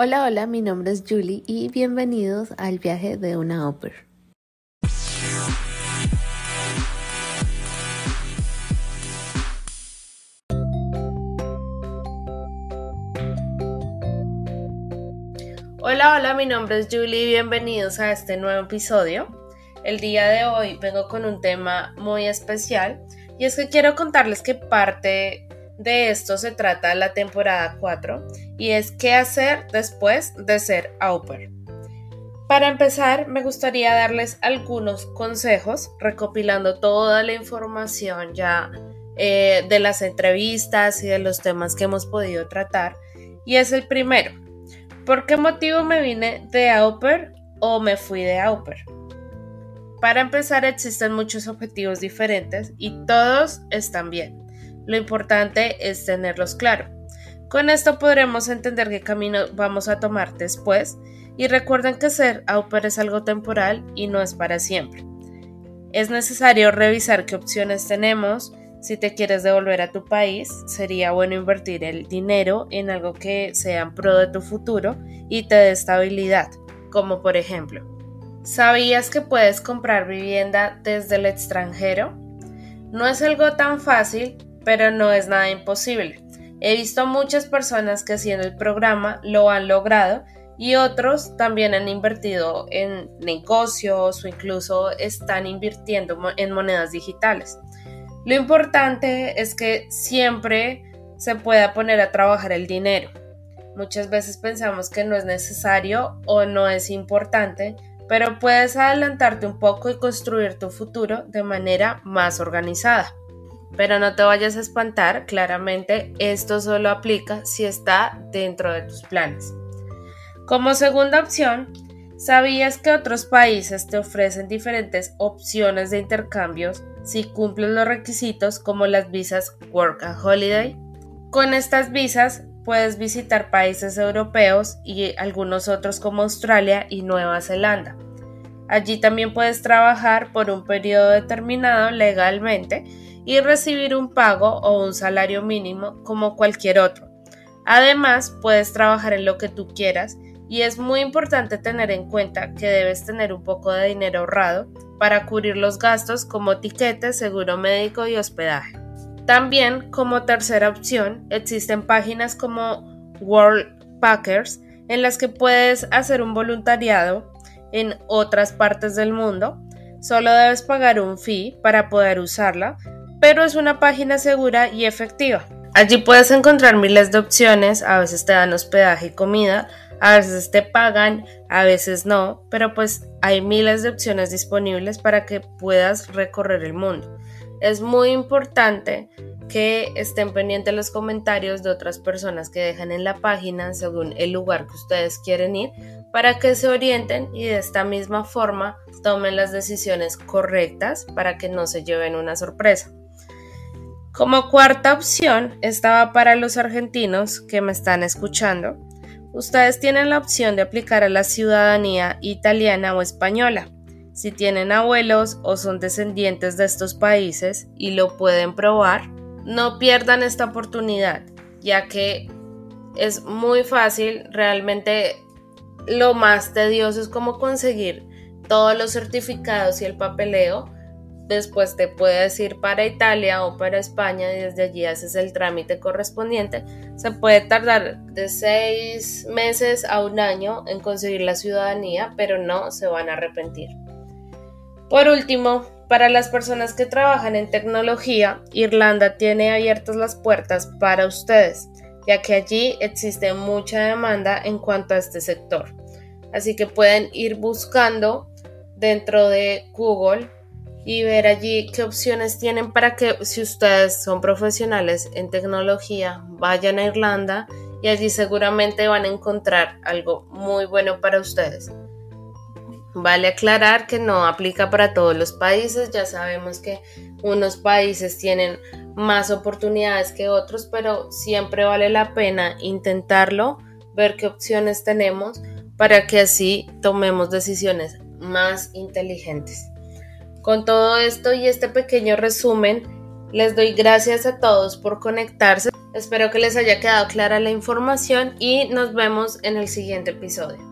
Hola, hola, mi nombre es Julie y bienvenidos al viaje de una Upper. Hola, hola, mi nombre es Julie y bienvenidos a este nuevo episodio. El día de hoy vengo con un tema muy especial y es que quiero contarles que parte de esto se trata la temporada 4 y es qué hacer después de ser au pair. Para empezar, me gustaría darles algunos consejos recopilando toda la información ya eh, de las entrevistas y de los temas que hemos podido tratar. Y es el primero. ¿Por qué motivo me vine de au pair o me fui de au pair? Para empezar, existen muchos objetivos diferentes y todos están bien. Lo importante es tenerlos claro. Con esto podremos entender qué camino vamos a tomar después y recuerden que ser au es algo temporal y no es para siempre. Es necesario revisar qué opciones tenemos. Si te quieres devolver a tu país, sería bueno invertir el dinero en algo que sea en pro de tu futuro y te dé estabilidad, como por ejemplo, ¿sabías que puedes comprar vivienda desde el extranjero? No es algo tan fácil, pero no es nada imposible. He visto muchas personas que haciendo el programa lo han logrado y otros también han invertido en negocios o incluso están invirtiendo en monedas digitales. Lo importante es que siempre se pueda poner a trabajar el dinero. Muchas veces pensamos que no es necesario o no es importante, pero puedes adelantarte un poco y construir tu futuro de manera más organizada. Pero no te vayas a espantar, claramente esto solo aplica si está dentro de tus planes. Como segunda opción, ¿sabías que otros países te ofrecen diferentes opciones de intercambios si cumplen los requisitos como las visas Work and Holiday? Con estas visas puedes visitar países europeos y algunos otros como Australia y Nueva Zelanda. Allí también puedes trabajar por un periodo determinado legalmente y recibir un pago o un salario mínimo como cualquier otro. Además, puedes trabajar en lo que tú quieras y es muy importante tener en cuenta que debes tener un poco de dinero ahorrado para cubrir los gastos como tiquetes, seguro médico y hospedaje. También, como tercera opción, existen páginas como World Packers en las que puedes hacer un voluntariado en otras partes del mundo. Solo debes pagar un fee para poder usarla, pero es una página segura y efectiva. Allí puedes encontrar miles de opciones, a veces te dan hospedaje y comida, a veces te pagan, a veces no, pero pues hay miles de opciones disponibles para que puedas recorrer el mundo. Es muy importante que estén pendientes los comentarios de otras personas que dejan en la página según el lugar que ustedes quieren ir para que se orienten y de esta misma forma tomen las decisiones correctas para que no se lleven una sorpresa. Como cuarta opción estaba para los argentinos que me están escuchando. Ustedes tienen la opción de aplicar a la ciudadanía italiana o española. Si tienen abuelos o son descendientes de estos países y lo pueden probar, no pierdan esta oportunidad, ya que es muy fácil, realmente lo más tedioso es como conseguir todos los certificados y el papeleo, después te puedes ir para Italia o para España y desde allí haces el trámite correspondiente. Se puede tardar de seis meses a un año en conseguir la ciudadanía, pero no se van a arrepentir. Por último, para las personas que trabajan en tecnología, Irlanda tiene abiertas las puertas para ustedes, ya que allí existe mucha demanda en cuanto a este sector. Así que pueden ir buscando dentro de Google y ver allí qué opciones tienen para que si ustedes son profesionales en tecnología vayan a Irlanda y allí seguramente van a encontrar algo muy bueno para ustedes. Vale aclarar que no aplica para todos los países, ya sabemos que unos países tienen más oportunidades que otros, pero siempre vale la pena intentarlo, ver qué opciones tenemos para que así tomemos decisiones más inteligentes. Con todo esto y este pequeño resumen, les doy gracias a todos por conectarse. Espero que les haya quedado clara la información y nos vemos en el siguiente episodio.